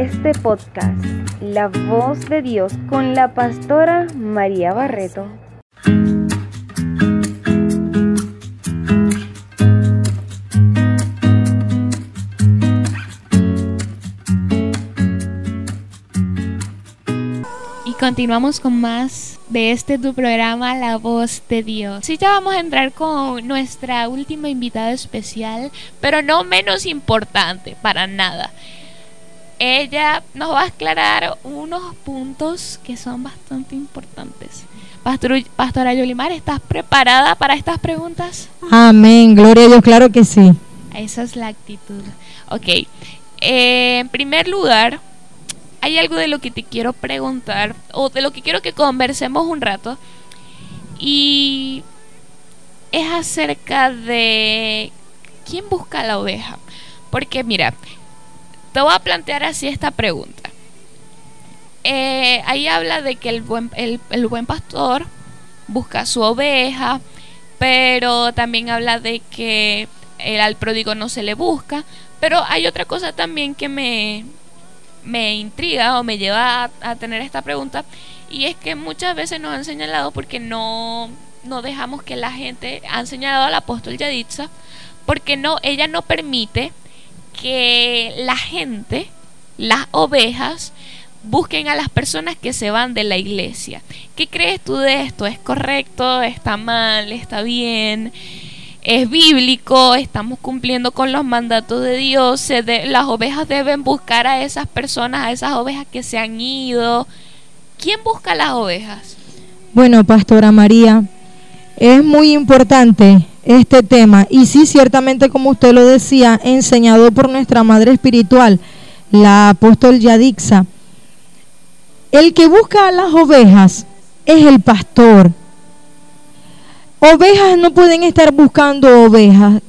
este podcast, La Voz de Dios, con la pastora María Barreto. Y continuamos con más de este tu programa La Voz de Dios. Sí, ya vamos a entrar con nuestra última invitada especial, pero no menos importante, para nada. Ella nos va a aclarar unos puntos que son bastante importantes. Pastor, Pastora Yolimar, ¿estás preparada para estas preguntas? Amén, gloria a Dios, claro que sí. Esa es la actitud. Ok, eh, en primer lugar, hay algo de lo que te quiero preguntar o de lo que quiero que conversemos un rato y es acerca de quién busca la oveja. Porque mira, te voy a plantear así esta pregunta. Eh, ahí habla de que el buen, pastor busca su oveja, pero también habla de que el, al pródigo no se le busca. Pero hay otra cosa también que me, me intriga o me lleva a, a, tener esta pregunta y es que muchas veces nos han señalado porque no, no dejamos que la gente han señalado al apóstol Yaditza porque no ella no permite que la gente las ovejas busquen a las personas que se van de la iglesia ¿qué crees tú de esto? ¿es correcto? ¿está mal? ¿está bien? es bíblico, estamos cumpliendo con los mandatos de Dios, se de, las ovejas deben buscar a esas personas, a esas ovejas que se han ido. ¿Quién busca las ovejas? Bueno, Pastora María, es muy importante este tema. Y sí, ciertamente como usted lo decía, enseñado por nuestra Madre Espiritual, la apóstol Yadixa, el que busca a las ovejas es el pastor, Ovejas no pueden estar buscando ovejas.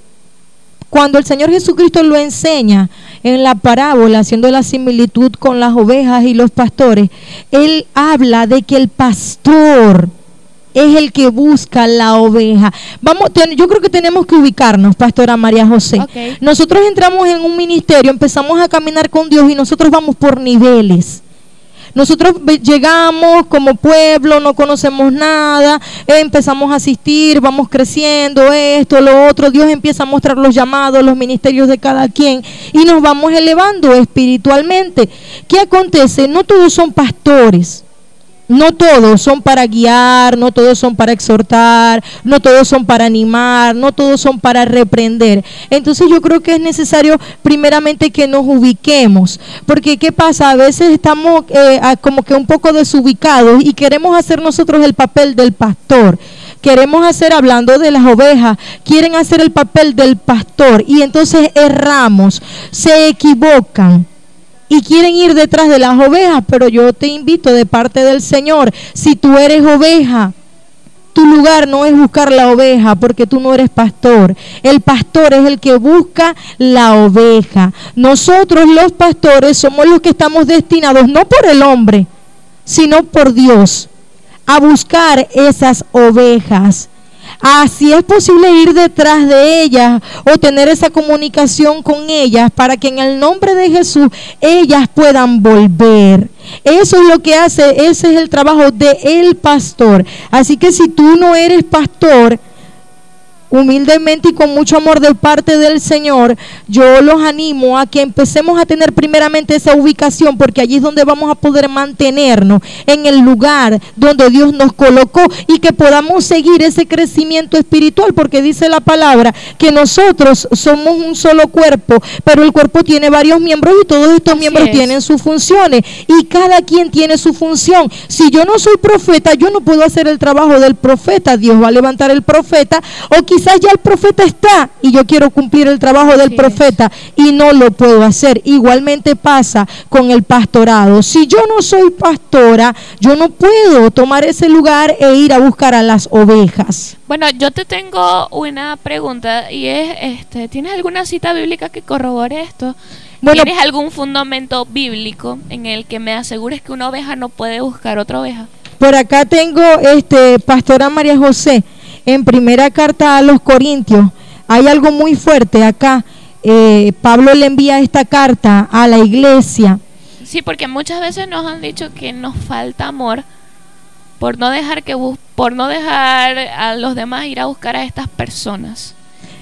Cuando el Señor Jesucristo lo enseña en la parábola, haciendo la similitud con las ovejas y los pastores, Él habla de que el pastor es el que busca la oveja. Vamos, yo creo que tenemos que ubicarnos, Pastora María José. Okay. Nosotros entramos en un ministerio, empezamos a caminar con Dios y nosotros vamos por niveles. Nosotros llegamos como pueblo, no conocemos nada, empezamos a asistir, vamos creciendo, esto, lo otro, Dios empieza a mostrar los llamados, los ministerios de cada quien y nos vamos elevando espiritualmente. ¿Qué acontece? No todos son pastores. No todos son para guiar, no todos son para exhortar, no todos son para animar, no todos son para reprender. Entonces yo creo que es necesario primeramente que nos ubiquemos, porque ¿qué pasa? A veces estamos eh, como que un poco desubicados y queremos hacer nosotros el papel del pastor queremos hacer, hablando de las ovejas, quieren hacer el papel del pastor y entonces erramos, se equivocan y quieren ir detrás de las ovejas, pero yo te invito de parte del Señor, si tú eres oveja, tu lugar no es buscar la oveja porque tú no eres pastor. El pastor es el que busca la oveja. Nosotros los pastores somos los que estamos destinados, no por el hombre, sino por Dios, a buscar esas ovejas. Así es posible ir detrás de ellas o tener esa comunicación con ellas para que en el nombre de Jesús ellas puedan volver. Eso es lo que hace, ese es el trabajo de el pastor. Así que si tú no eres pastor, humildemente y con mucho amor de parte del Señor, yo los animo a que empecemos a tener primeramente esa ubicación, porque allí es donde vamos a poder mantenernos en el lugar donde Dios nos colocó y que podamos seguir ese crecimiento espiritual, porque dice la palabra que nosotros somos un solo cuerpo, pero el cuerpo tiene varios miembros y todos estos Así miembros es. tienen sus funciones y cada quien tiene su función. Si yo no soy profeta, yo no puedo hacer el trabajo del profeta, Dios va a levantar el profeta o quizás quizás ya el profeta está y yo quiero cumplir el trabajo del profeta y no lo puedo hacer. Igualmente pasa con el pastorado. Si yo no soy pastora, yo no puedo tomar ese lugar e ir a buscar a las ovejas. Bueno, yo te tengo una pregunta y es, este, ¿tienes alguna cita bíblica que corrobore esto? Bueno, ¿Tienes algún fundamento bíblico en el que me asegures que una oveja no puede buscar otra oveja? Por acá tengo este pastora María José en primera carta a los Corintios, hay algo muy fuerte acá. Eh, Pablo le envía esta carta a la iglesia Sí, porque muchas veces nos han dicho que nos falta amor por no dejar que por no dejar a los demás ir a buscar a estas personas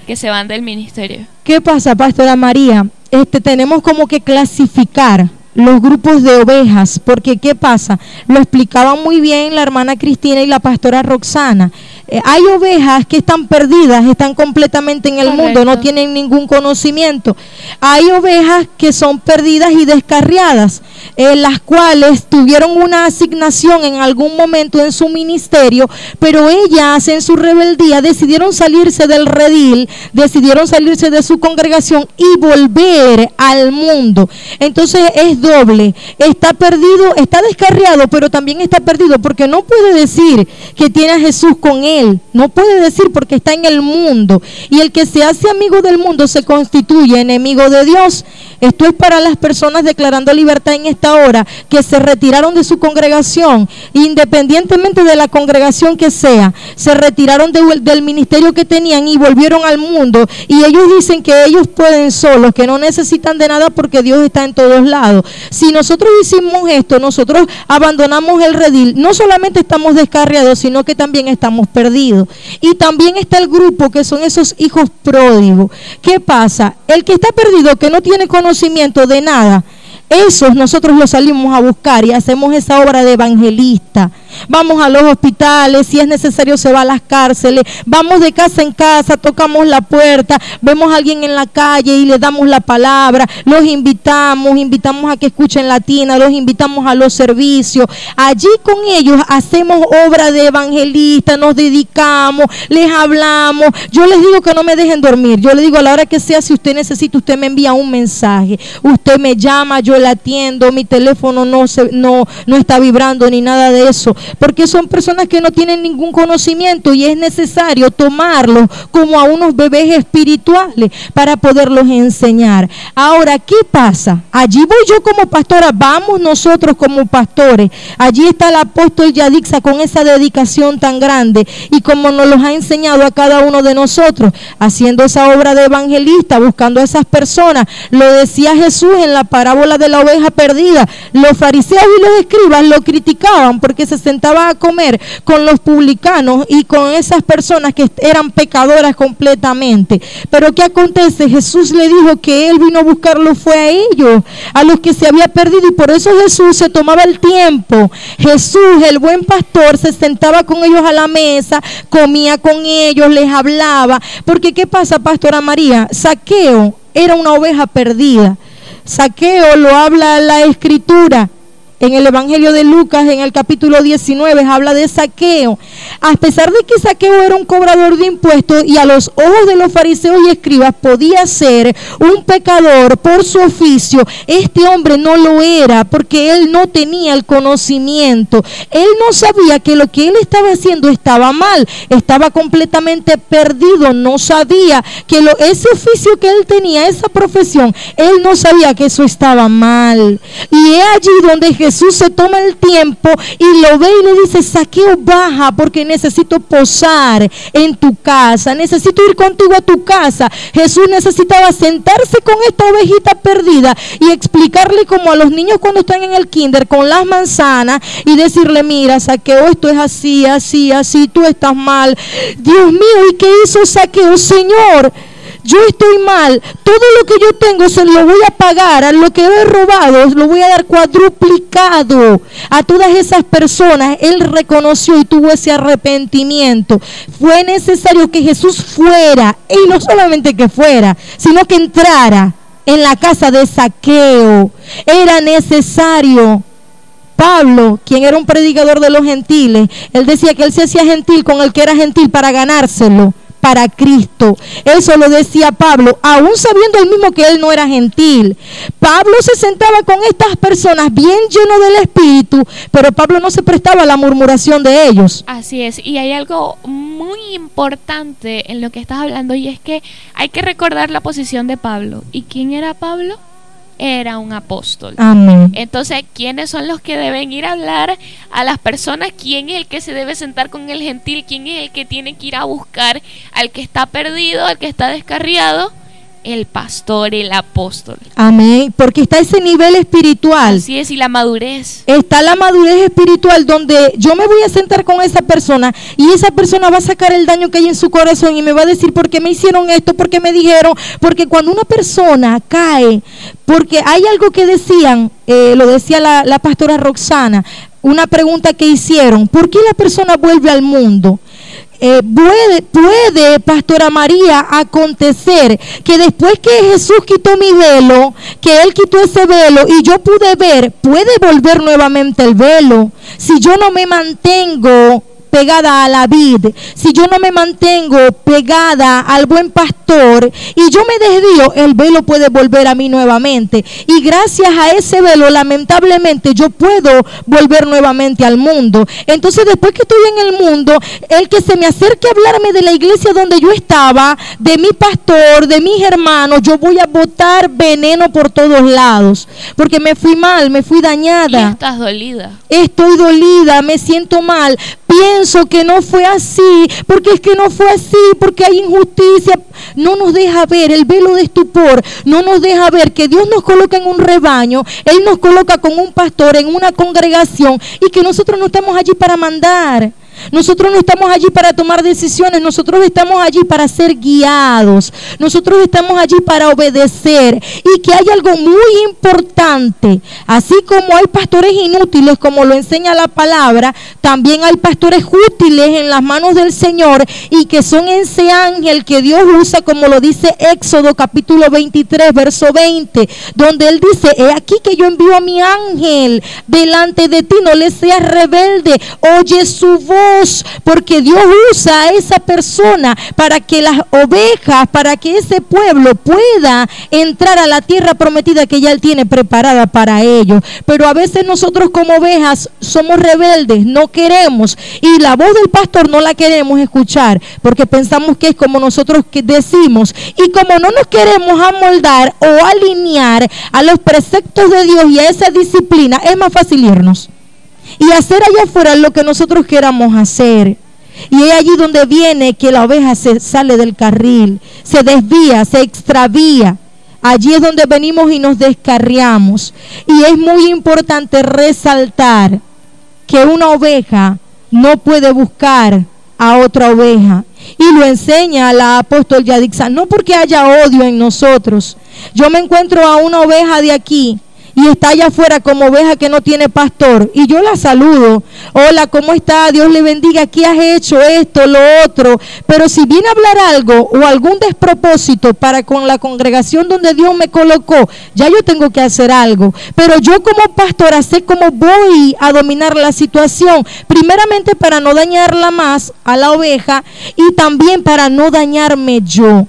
que se van del ministerio. ¿Qué pasa, Pastora María? Este tenemos como que clasificar los grupos de ovejas, porque ¿qué pasa? Lo explicaban muy bien la hermana Cristina y la pastora Roxana. Eh, hay ovejas que están perdidas, están completamente en el mundo, no tienen ningún conocimiento. Hay ovejas que son perdidas y descarriadas, eh, las cuales tuvieron una asignación en algún momento en su ministerio, pero ellas en su rebeldía decidieron salirse del redil, decidieron salirse de su congregación y volver al mundo. Entonces es doble, está perdido, está descarriado, pero también está perdido porque no puede decir que tiene a Jesús con él no puede decir porque está en el mundo. Y el que se hace amigo del mundo se constituye enemigo de Dios. Esto es para las personas declarando libertad en esta hora que se retiraron de su congregación, independientemente de la congregación que sea, se retiraron del ministerio que tenían y volvieron al mundo. Y ellos dicen que ellos pueden solos, que no necesitan de nada porque Dios está en todos lados. Si nosotros hicimos esto, nosotros abandonamos el redil, no solamente estamos descarriados, sino que también estamos perdidos. Y también está el grupo que son esos hijos pródigos. ¿Qué pasa? El que está perdido, que no tiene conocimiento, conocimiento de nada, esos nosotros los salimos a buscar y hacemos esa obra de evangelista. Vamos a los hospitales, si es necesario se va a las cárceles, vamos de casa en casa, tocamos la puerta, vemos a alguien en la calle y le damos la palabra, los invitamos, invitamos a que escuchen latina, los invitamos a los servicios. Allí con ellos hacemos obra de evangelista, nos dedicamos, les hablamos. Yo les digo que no me dejen dormir, yo les digo a la hora que sea, si usted necesita, usted me envía un mensaje, usted me llama, yo le atiendo, mi teléfono no, se, no, no está vibrando ni nada de eso porque son personas que no tienen ningún conocimiento y es necesario tomarlos como a unos bebés espirituales para poderlos enseñar. Ahora, ¿qué pasa? Allí voy yo como pastora, vamos nosotros como pastores. Allí está el apóstol Yadixa con esa dedicación tan grande y como nos los ha enseñado a cada uno de nosotros, haciendo esa obra de evangelista, buscando a esas personas. Lo decía Jesús en la parábola de la oveja perdida. Los fariseos y los escribas lo criticaban porque se sentaba a comer con los publicanos y con esas personas que eran pecadoras completamente. Pero ¿qué acontece? Jesús le dijo que él vino a buscarlo fue a ellos, a los que se había perdido y por eso Jesús se tomaba el tiempo. Jesús, el buen pastor, se sentaba con ellos a la mesa, comía con ellos, les hablaba. Porque ¿qué pasa, Pastora María? Saqueo era una oveja perdida. Saqueo lo habla la escritura en el Evangelio de Lucas, en el capítulo 19, habla de saqueo. A pesar de que saqueo era un cobrador de impuestos y a los ojos de los fariseos y escribas podía ser un pecador por su oficio, este hombre no lo era porque él no tenía el conocimiento. Él no sabía que lo que él estaba haciendo estaba mal, estaba completamente perdido, no sabía que lo, ese oficio que él tenía, esa profesión, él no sabía que eso estaba mal. Y es allí donde Jesús Jesús se toma el tiempo y lo ve y le dice, saqueo baja porque necesito posar en tu casa, necesito ir contigo a tu casa. Jesús necesitaba sentarse con esta ovejita perdida y explicarle como a los niños cuando están en el kinder con las manzanas y decirle, mira, saqueo, esto es así, así, así, tú estás mal. Dios mío, ¿y qué hizo saqueo? Señor, yo estoy mal, todo lo que yo tengo se lo voy a pagar, a lo que he robado lo voy a dar cuadruplicado a todas esas personas. Él reconoció y tuvo ese arrepentimiento. Fue necesario que Jesús fuera, y no solamente que fuera, sino que entrara en la casa de saqueo. Era necesario. Pablo, quien era un predicador de los gentiles, él decía que él se hacía gentil con el que era gentil para ganárselo para Cristo. Eso lo decía Pablo, aún sabiendo el mismo que él no era gentil. Pablo se sentaba con estas personas bien lleno del Espíritu, pero Pablo no se prestaba a la murmuración de ellos. Así es, y hay algo muy importante en lo que estás hablando y es que hay que recordar la posición de Pablo. ¿Y quién era Pablo? Era un apóstol. Amén. Entonces, ¿quiénes son los que deben ir a hablar a las personas? ¿Quién es el que se debe sentar con el gentil? ¿Quién es el que tiene que ir a buscar al que está perdido, al que está descarriado? El pastor, el apóstol. Amén. Porque está ese nivel espiritual. Así es, y la madurez. Está la madurez espiritual donde yo me voy a sentar con esa persona y esa persona va a sacar el daño que hay en su corazón y me va a decir por qué me hicieron esto, por qué me dijeron. Porque cuando una persona cae, porque hay algo que decían, eh, lo decía la, la pastora Roxana, una pregunta que hicieron, ¿por qué la persona vuelve al mundo? Eh, puede, puede, Pastora María, acontecer que después que Jesús quitó mi velo, que Él quitó ese velo y yo pude ver, puede volver nuevamente el velo. Si yo no me mantengo pegada a la vid, si yo no me mantengo pegada al buen pastor y yo me desvío, el velo puede volver a mí nuevamente. Y gracias a ese velo, lamentablemente, yo puedo volver nuevamente al mundo. Entonces, después que estoy en el mundo, el que se me acerque a hablarme de la iglesia donde yo estaba, de mi pastor, de mis hermanos, yo voy a botar veneno por todos lados. Porque me fui mal, me fui dañada. Y estás dolida. Estoy dolida, me siento mal pienso que no fue así, porque es que no fue así, porque hay injusticia. No nos deja ver el velo de estupor, no nos deja ver que Dios nos coloca en un rebaño, Él nos coloca con un pastor en una congregación y que nosotros no estamos allí para mandar. Nosotros no estamos allí para tomar decisiones, nosotros estamos allí para ser guiados, nosotros estamos allí para obedecer y que hay algo muy importante, así como hay pastores inútiles, como lo enseña la palabra, también hay pastores útiles en las manos del Señor y que son ese ángel que Dios usa, como lo dice Éxodo capítulo 23, verso 20, donde Él dice, he aquí que yo envío a mi ángel delante de ti, no le seas rebelde, oye su voz porque Dios usa a esa persona para que las ovejas, para que ese pueblo pueda entrar a la tierra prometida que ya Él tiene preparada para ellos. Pero a veces nosotros como ovejas somos rebeldes, no queremos, y la voz del pastor no la queremos escuchar, porque pensamos que es como nosotros que decimos, y como no nos queremos amoldar o alinear a los preceptos de Dios y a esa disciplina, es más fácil irnos y hacer allá afuera lo que nosotros queramos hacer. Y es allí donde viene que la oveja se sale del carril, se desvía, se extravía. Allí es donde venimos y nos descarriamos. Y es muy importante resaltar que una oveja no puede buscar a otra oveja. Y lo enseña la apóstol Yadixa, no porque haya odio en nosotros. Yo me encuentro a una oveja de aquí y está allá afuera como oveja que no tiene pastor. Y yo la saludo. Hola, ¿cómo está? Dios le bendiga. Aquí has hecho esto, lo otro. Pero si viene a hablar algo o algún despropósito para con la congregación donde Dios me colocó, ya yo tengo que hacer algo. Pero yo como pastora sé cómo voy a dominar la situación. Primeramente para no dañarla más a la oveja y también para no dañarme yo.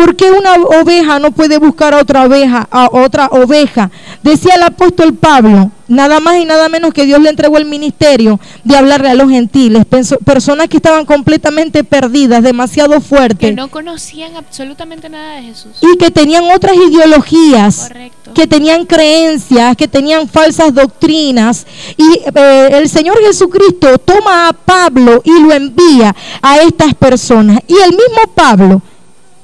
¿Por qué una oveja no puede buscar a otra oveja, a otra oveja? Decía el apóstol Pablo, nada más y nada menos que Dios le entregó el ministerio de hablarle a los gentiles, personas que estaban completamente perdidas, demasiado fuertes. Que no conocían absolutamente nada de Jesús. Y que tenían otras ideologías, que tenían creencias, que tenían falsas doctrinas. Y eh, el Señor Jesucristo toma a Pablo y lo envía a estas personas. Y el mismo Pablo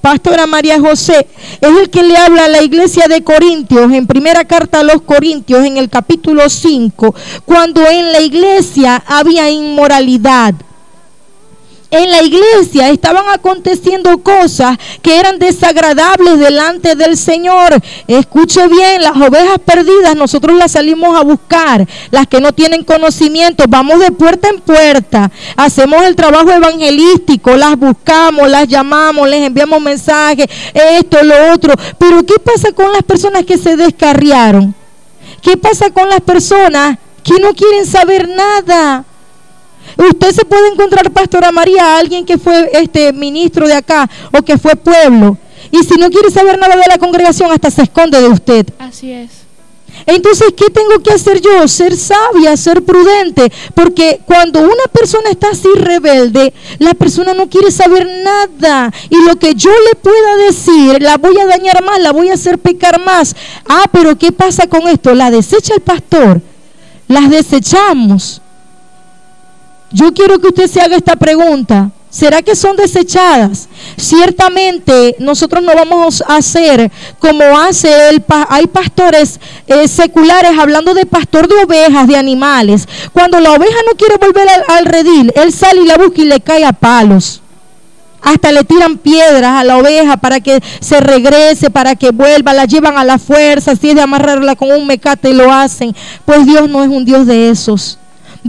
pastora María José, es el que le habla a la iglesia de Corintios, en primera carta a los Corintios, en el capítulo 5, cuando en la iglesia había inmoralidad en la iglesia estaban aconteciendo cosas que eran desagradables delante del Señor. Escuche bien, las ovejas perdidas nosotros las salimos a buscar, las que no tienen conocimiento, vamos de puerta en puerta, hacemos el trabajo evangelístico, las buscamos, las llamamos, les enviamos mensajes, esto, lo otro. Pero ¿qué pasa con las personas que se descarriaron? ¿Qué pasa con las personas que no quieren saber nada? Usted se puede encontrar, Pastora María, alguien que fue este ministro de acá o que fue pueblo. Y si no quiere saber nada de la congregación, hasta se esconde de usted. Así es. Entonces, ¿qué tengo que hacer yo? Ser sabia, ser prudente. Porque cuando una persona está así rebelde, la persona no quiere saber nada. Y lo que yo le pueda decir, la voy a dañar más, la voy a hacer pecar más. Ah, pero ¿qué pasa con esto? La desecha el pastor. Las desechamos. Yo quiero que usted se haga esta pregunta. ¿Será que son desechadas? Ciertamente nosotros no vamos a hacer como hace el hay pastores eh, seculares hablando de pastor de ovejas, de animales. Cuando la oveja no quiere volver al, al redil, él sale y la busca y le cae a palos. Hasta le tiran piedras a la oveja para que se regrese, para que vuelva, la llevan a la fuerza, si es de amarrarla con un mecate lo hacen. Pues Dios no es un Dios de esos.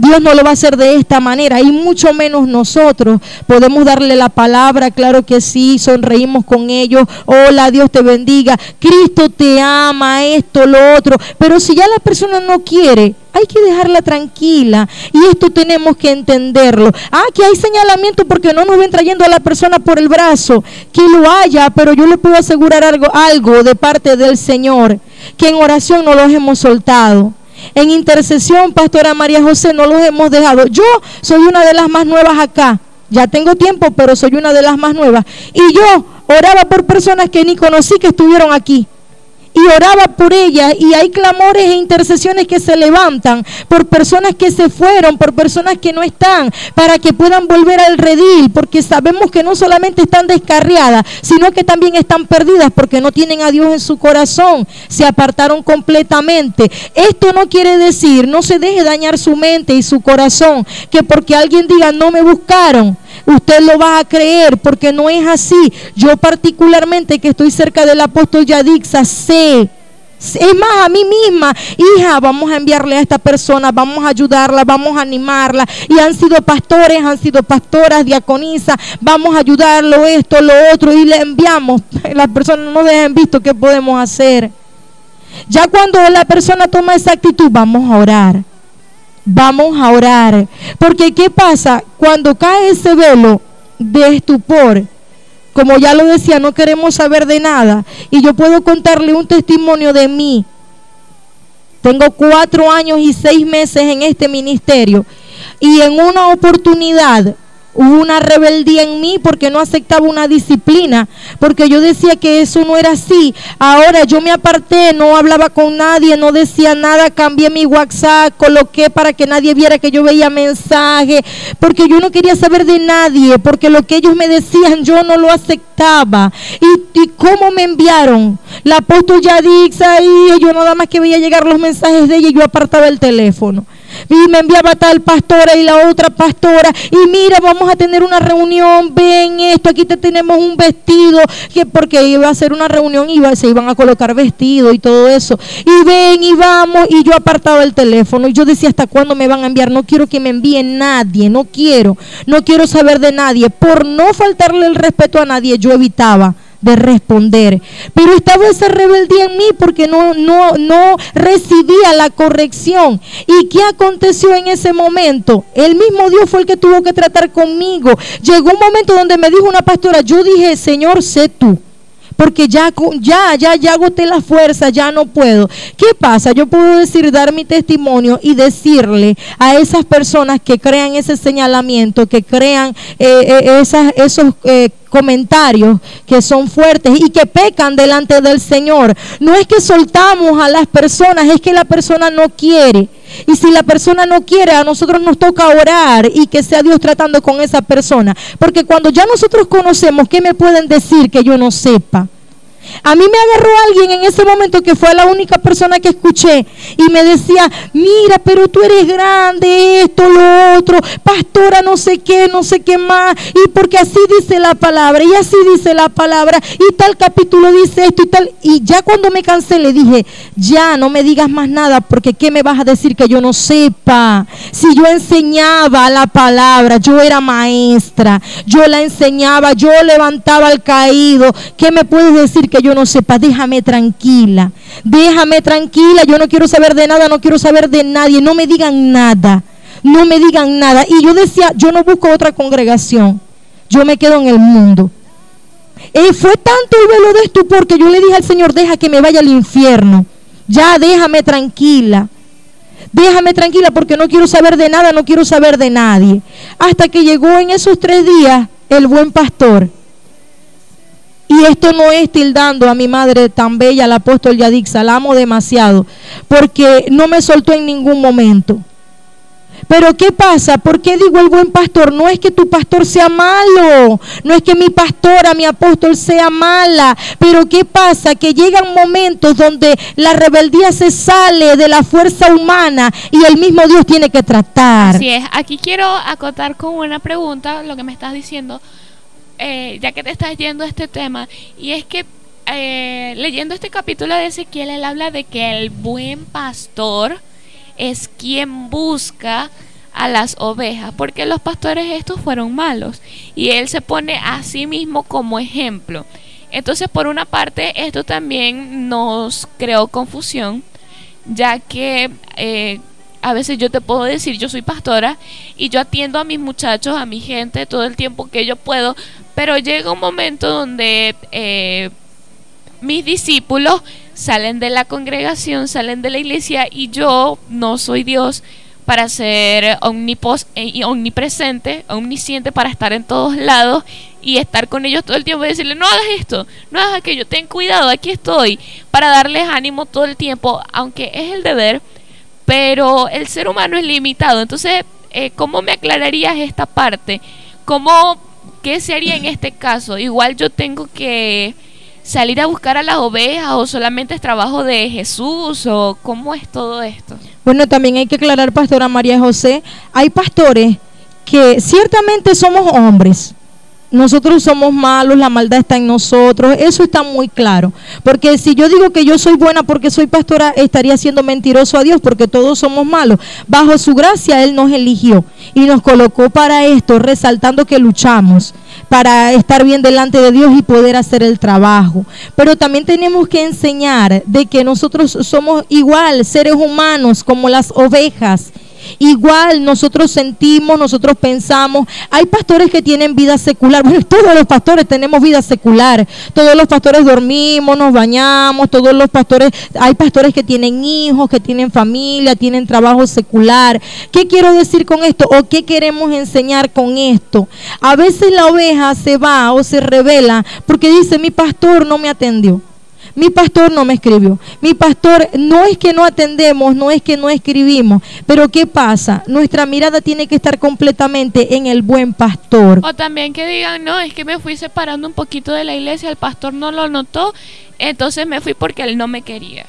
Dios no lo va a hacer de esta manera y mucho menos nosotros. Podemos darle la palabra, claro que sí, sonreímos con ellos. Hola, Dios te bendiga. Cristo te ama, esto, lo otro. Pero si ya la persona no quiere, hay que dejarla tranquila y esto tenemos que entenderlo. Ah, que hay señalamiento porque no nos ven trayendo a la persona por el brazo, que lo haya, pero yo le puedo asegurar algo, algo de parte del Señor, que en oración no los hemos soltado. En intercesión, Pastora María José, no los hemos dejado. Yo soy una de las más nuevas acá. Ya tengo tiempo, pero soy una de las más nuevas. Y yo oraba por personas que ni conocí que estuvieron aquí y oraba por ella y hay clamores e intercesiones que se levantan por personas que se fueron, por personas que no están, para que puedan volver al redil, porque sabemos que no solamente están descarriadas, sino que también están perdidas porque no tienen a Dios en su corazón, se apartaron completamente. Esto no quiere decir, no se deje dañar su mente y su corazón, que porque alguien diga no me buscaron, usted lo va a creer porque no es así. Yo particularmente que estoy cerca del apóstol Yadixa sé es más, a mí misma, hija, vamos a enviarle a esta persona, vamos a ayudarla, vamos a animarla. Y han sido pastores, han sido pastoras, diaconisas, vamos a ayudarlo, esto, lo otro, y le enviamos. Las personas no dejan visto qué podemos hacer. Ya cuando la persona toma esa actitud, vamos a orar vamos a orar. Porque ¿qué pasa? Cuando cae ese velo de estupor, como ya lo decía, no queremos saber de nada. Y yo puedo contarle un testimonio de mí. Tengo cuatro años y seis meses en este ministerio. Y en una oportunidad Hubo una rebeldía en mí porque no aceptaba una disciplina, porque yo decía que eso no era así. Ahora yo me aparté, no hablaba con nadie, no decía nada, cambié mi WhatsApp, coloqué para que nadie viera que yo veía mensajes, porque yo no quería saber de nadie, porque lo que ellos me decían yo no lo aceptaba. ¿Y, y cómo me enviaron? La apóstol Yadix ahí, yo nada más que veía llegar los mensajes de ella y yo apartaba el teléfono y me enviaba tal pastora y la otra pastora. Y mira vamos a tener una reunión. Ven esto aquí te tenemos un vestido. Que porque iba a ser una reunión y se iban a colocar vestido y todo eso. Y ven y vamos. Y yo apartaba el teléfono. Y yo decía hasta cuándo me van a enviar no quiero que me envíe nadie. No quiero. No quiero saber de nadie. Por no faltarle el respeto a nadie yo evitaba de responder. Pero estaba esa rebeldía en mí porque no, no, no recibía la corrección. ¿Y qué aconteció en ese momento? El mismo Dios fue el que tuvo que tratar conmigo. Llegó un momento donde me dijo una pastora, yo dije, Señor, sé tú porque ya, ya, ya, ya agoté la fuerza, ya no puedo. ¿Qué pasa? Yo puedo decir, dar mi testimonio y decirle a esas personas que crean ese señalamiento, que crean eh, eh, esas, esos eh, comentarios que son fuertes y que pecan delante del Señor. No es que soltamos a las personas, es que la persona no quiere. Y si la persona no quiere, a nosotros nos toca orar y que sea Dios tratando con esa persona. Porque cuando ya nosotros conocemos, ¿qué me pueden decir que yo no sepa? A mí me agarró alguien en ese momento que fue la única persona que escuché y me decía, mira, pero tú eres grande, esto, lo otro, pastora, no sé qué, no sé qué más, y porque así dice la palabra, y así dice la palabra, y tal capítulo dice esto y tal. Y ya cuando me cansé le dije, ya no me digas más nada, porque ¿qué me vas a decir que yo no sepa? Si yo enseñaba la palabra, yo era maestra, yo la enseñaba, yo levantaba al caído, ¿qué me puedes decir que yo no sepa, déjame tranquila, déjame tranquila, yo no quiero saber de nada, no quiero saber de nadie, no me digan nada, no me digan nada. Y yo decía, yo no busco otra congregación, yo me quedo en el mundo. Y fue tanto el velo de esto porque yo le dije al Señor, deja que me vaya al infierno, ya déjame tranquila. Déjame tranquila porque no quiero saber de nada, no quiero saber de nadie. Hasta que llegó en esos tres días el buen pastor y esto no es tildando a mi madre tan bella, la apóstol Yadix, la amo demasiado, porque no me soltó en ningún momento. Pero ¿qué pasa? ¿Por qué digo el buen pastor? No es que tu pastor sea malo, no es que mi pastora, mi apóstol sea mala, pero ¿qué pasa? Que llegan momentos donde la rebeldía se sale de la fuerza humana y el mismo Dios tiene que tratar. Así es, aquí quiero acotar con una pregunta lo que me estás diciendo, eh, ya que te estás yendo a este tema, y es que eh, leyendo este capítulo de Ezequiel, él habla de que el buen pastor es quien busca a las ovejas, porque los pastores estos fueron malos, y él se pone a sí mismo como ejemplo. Entonces, por una parte, esto también nos creó confusión, ya que eh, a veces yo te puedo decir, yo soy pastora y yo atiendo a mis muchachos, a mi gente todo el tiempo que yo puedo, pero llega un momento donde eh, mis discípulos salen de la congregación, salen de la iglesia y yo no soy Dios para ser eh, omnipresente, omnisciente, para estar en todos lados y estar con ellos todo el tiempo y decirle, no hagas esto, no hagas aquello, ten cuidado, aquí estoy, para darles ánimo todo el tiempo, aunque es el deber, pero el ser humano es limitado. Entonces, eh, ¿cómo me aclararías esta parte? ¿Cómo, qué se haría en este caso? Igual yo tengo que salir a buscar a las ovejas o solamente es trabajo de Jesús o cómo es todo esto? Bueno, también hay que aclarar, pastora María José, hay pastores que ciertamente somos hombres, nosotros somos malos, la maldad está en nosotros, eso está muy claro. Porque si yo digo que yo soy buena porque soy pastora, estaría siendo mentiroso a Dios porque todos somos malos. Bajo su gracia Él nos eligió y nos colocó para esto, resaltando que luchamos para estar bien delante de Dios y poder hacer el trabajo. Pero también tenemos que enseñar de que nosotros somos igual, seres humanos, como las ovejas Igual nosotros sentimos, nosotros pensamos. Hay pastores que tienen vida secular. Bueno, todos los pastores tenemos vida secular. Todos los pastores dormimos, nos bañamos. Todos los pastores, hay pastores que tienen hijos, que tienen familia, tienen trabajo secular. ¿Qué quiero decir con esto? ¿O qué queremos enseñar con esto? A veces la oveja se va o se revela porque dice, mi pastor no me atendió. Mi pastor no me escribió. Mi pastor no es que no atendemos, no es que no escribimos, pero ¿qué pasa? Nuestra mirada tiene que estar completamente en el buen pastor. O también que digan, no, es que me fui separando un poquito de la iglesia, el pastor no lo notó, entonces me fui porque él no me quería.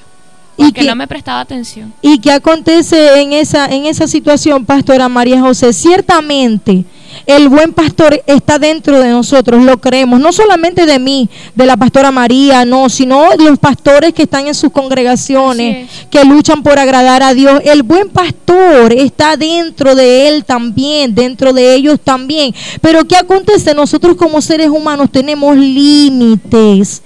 Y que no me prestaba atención. ¿Y qué acontece en esa, en esa situación, pastora María José? Ciertamente, el buen pastor está dentro de nosotros, lo creemos, no solamente de mí, de la pastora María, no, sino de los pastores que están en sus congregaciones, que luchan por agradar a Dios. El buen pastor está dentro de él también, dentro de ellos también. Pero ¿qué acontece? Nosotros como seres humanos tenemos límites.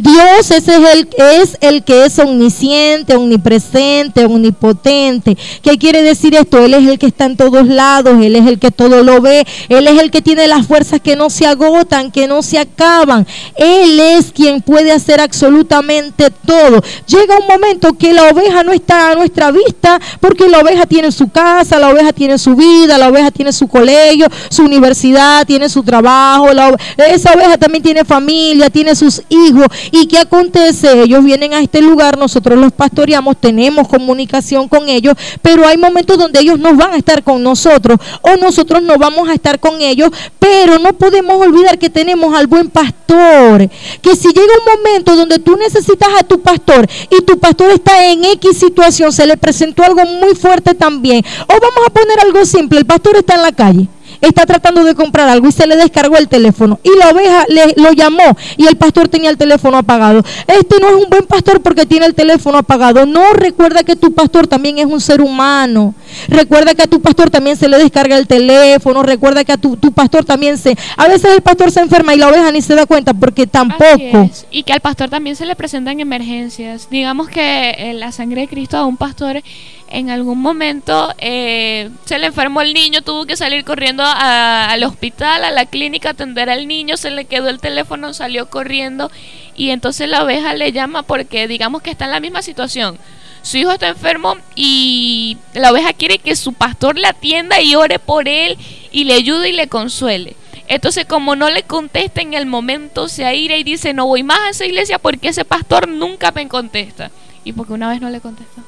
Dios ese es el, es el que es omnisciente, omnipresente, omnipotente. ¿Qué quiere decir esto? Él es el que está en todos lados, Él es el que todo lo ve, él es el que tiene las fuerzas que no se agotan, que no se acaban. Él es quien puede hacer absolutamente todo. Llega un momento que la oveja no está a nuestra vista porque la oveja tiene su casa, la oveja tiene su vida, la oveja tiene su colegio, su universidad, tiene su trabajo. esa oveja también tiene familia, tiene sus hijos. ¿Y qué acontece? Ellos vienen a este lugar, nosotros los pastoreamos, tenemos comunicación con ellos, pero hay momentos donde ellos no van a estar con nosotros o nosotros no vamos a estar con ellos, pero no podemos olvidar que tenemos al buen pastor. Que si llega un momento donde tú necesitas a tu pastor y tu pastor está en X situación, se le presentó algo muy fuerte también. O vamos a poner algo simple, el pastor está en la calle está tratando de comprar algo y se le descargó el teléfono y la oveja le, lo llamó y el pastor tenía el teléfono apagado. Este no es un buen pastor porque tiene el teléfono apagado. No, recuerda que tu pastor también es un ser humano. Recuerda que a tu pastor también se le descarga el teléfono. Recuerda que a tu, tu pastor también se... A veces el pastor se enferma y la oveja ni se da cuenta porque tampoco... Y que al pastor también se le presentan emergencias. Digamos que eh, la sangre de Cristo a un pastor en algún momento eh, se le enfermó el niño, tuvo que salir corriendo al hospital, a la clínica, atender al niño, se le quedó el teléfono, salió corriendo y entonces la oveja le llama porque digamos que está en la misma situación. Su hijo está enfermo y la oveja quiere que su pastor le atienda y ore por él y le ayude y le consuele. Entonces, como no le contesta en el momento, se aire y dice, no voy más a esa iglesia porque ese pastor nunca me contesta. ¿Y porque una vez no le contestó?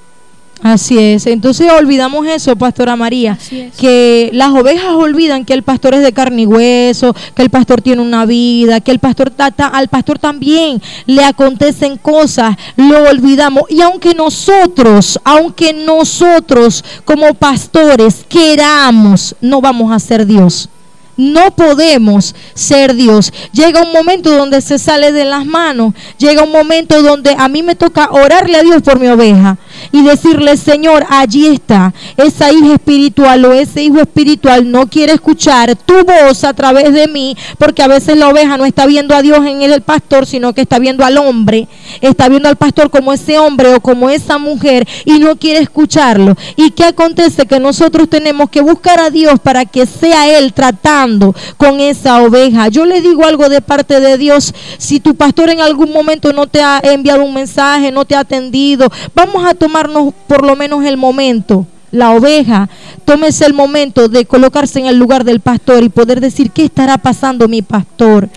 Así es, entonces olvidamos eso, Pastora María, es. que las ovejas olvidan que el pastor es de carne y hueso, que el pastor tiene una vida, que el pastor ta- ta- al pastor también le acontecen cosas, lo olvidamos. Y aunque nosotros, aunque nosotros como pastores queramos, no vamos a ser Dios. No podemos ser Dios. Llega un momento donde se sale de las manos. Llega un momento donde a mí me toca orarle a Dios por mi oveja y decirle, Señor, allí está. Esa hija espiritual o ese hijo espiritual no quiere escuchar tu voz a través de mí, porque a veces la oveja no está viendo a Dios en el pastor, sino que está viendo al hombre. Está viendo al pastor como ese hombre o como esa mujer y no quiere escucharlo. ¿Y qué acontece? Que nosotros tenemos que buscar a Dios para que sea Él tratando con esa oveja. Yo le digo algo de parte de Dios. Si tu pastor en algún momento no te ha enviado un mensaje, no te ha atendido, vamos a tomarnos por lo menos el momento. La oveja, tómese el momento de colocarse en el lugar del pastor y poder decir, ¿qué estará pasando mi pastor?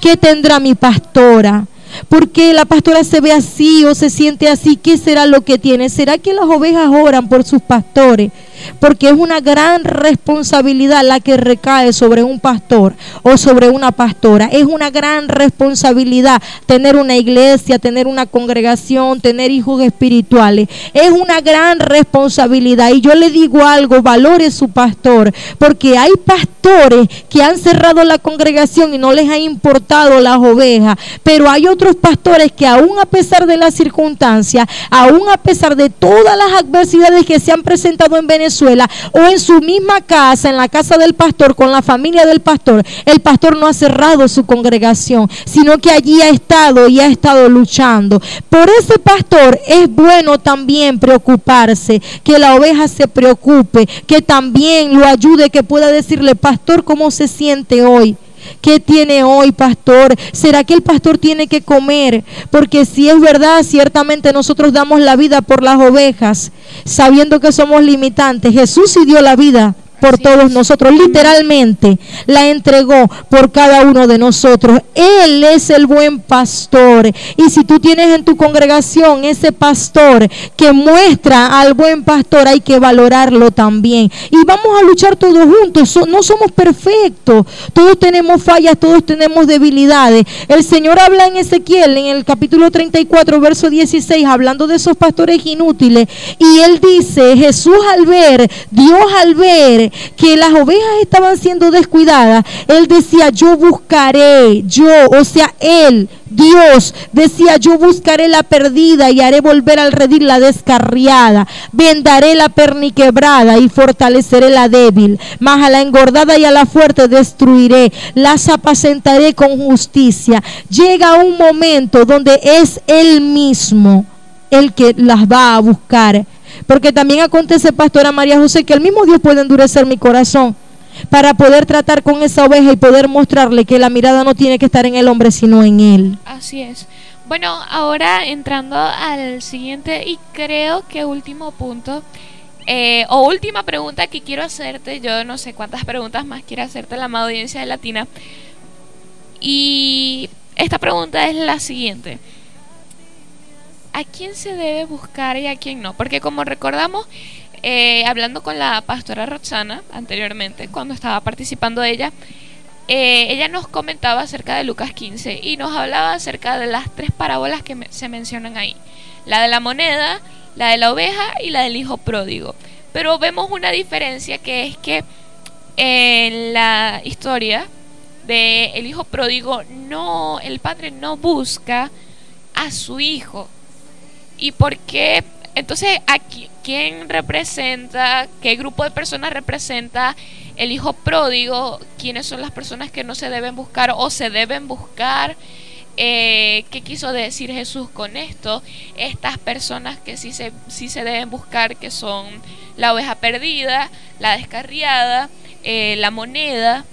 ¿Qué tendrá mi pastora? ¿Por qué la pastora se ve así o se siente así? ¿Qué será lo que tiene? ¿Será que las ovejas oran por sus pastores? Porque es una gran responsabilidad la que recae sobre un pastor o sobre una pastora. Es una gran responsabilidad tener una iglesia, tener una congregación, tener hijos espirituales. Es una gran responsabilidad. Y yo le digo algo, valore su pastor, porque hay pastores que han cerrado la congregación y no les ha importado las ovejas, pero hay otros pastores que aún a pesar de las circunstancias, aún a pesar de todas las adversidades que se han presentado en Venezuela o en su misma casa, en la casa del pastor, con la familia del pastor, el pastor no ha cerrado su congregación, sino que allí ha estado y ha estado luchando. Por ese pastor es bueno también preocuparse, que la oveja se preocupe, que también lo ayude, que pueda decirle, pastor, ¿cómo se siente hoy? ¿Qué tiene hoy, pastor? ¿Será que el pastor tiene que comer? Porque si es verdad, ciertamente nosotros damos la vida por las ovejas, sabiendo que somos limitantes. Jesús sí dio la vida por todos nosotros, literalmente la entregó por cada uno de nosotros. Él es el buen pastor. Y si tú tienes en tu congregación ese pastor que muestra al buen pastor, hay que valorarlo también. Y vamos a luchar todos juntos. No somos perfectos. Todos tenemos fallas, todos tenemos debilidades. El Señor habla en Ezequiel, en el capítulo 34, verso 16, hablando de esos pastores inútiles. Y él dice, Jesús al ver, Dios al ver que las ovejas estaban siendo descuidadas, él decía, yo buscaré, yo, o sea, él, Dios, decía, yo buscaré la perdida y haré volver al redil la descarriada, vendaré la perniquebrada y fortaleceré la débil, mas a la engordada y a la fuerte destruiré, las apacentaré con justicia. Llega un momento donde es él mismo el que las va a buscar. Porque también acontece, Pastora María José, que el mismo Dios puede endurecer mi corazón para poder tratar con esa oveja y poder mostrarle que la mirada no tiene que estar en el hombre, sino en él. Así es. Bueno, ahora entrando al siguiente y creo que último punto, eh, o última pregunta que quiero hacerte, yo no sé cuántas preguntas más quiere hacerte la amada audiencia de Latina. Y esta pregunta es la siguiente. ¿A quién se debe buscar y a quién no? Porque como recordamos, eh, hablando con la pastora Roxana anteriormente, cuando estaba participando ella, eh, ella nos comentaba acerca de Lucas 15 y nos hablaba acerca de las tres parábolas que se mencionan ahí. La de la moneda, la de la oveja y la del hijo pródigo. Pero vemos una diferencia que es que en la historia de el hijo pródigo no el padre no busca a su hijo. ¿Y por qué? Entonces, ¿a qui- quién representa, qué grupo de personas representa el hijo pródigo? ¿Quiénes son las personas que no se deben buscar o se deben buscar? Eh, ¿Qué quiso decir Jesús con esto? Estas personas que sí se, sí se deben buscar, que son la oveja perdida, la descarriada, eh, la moneda.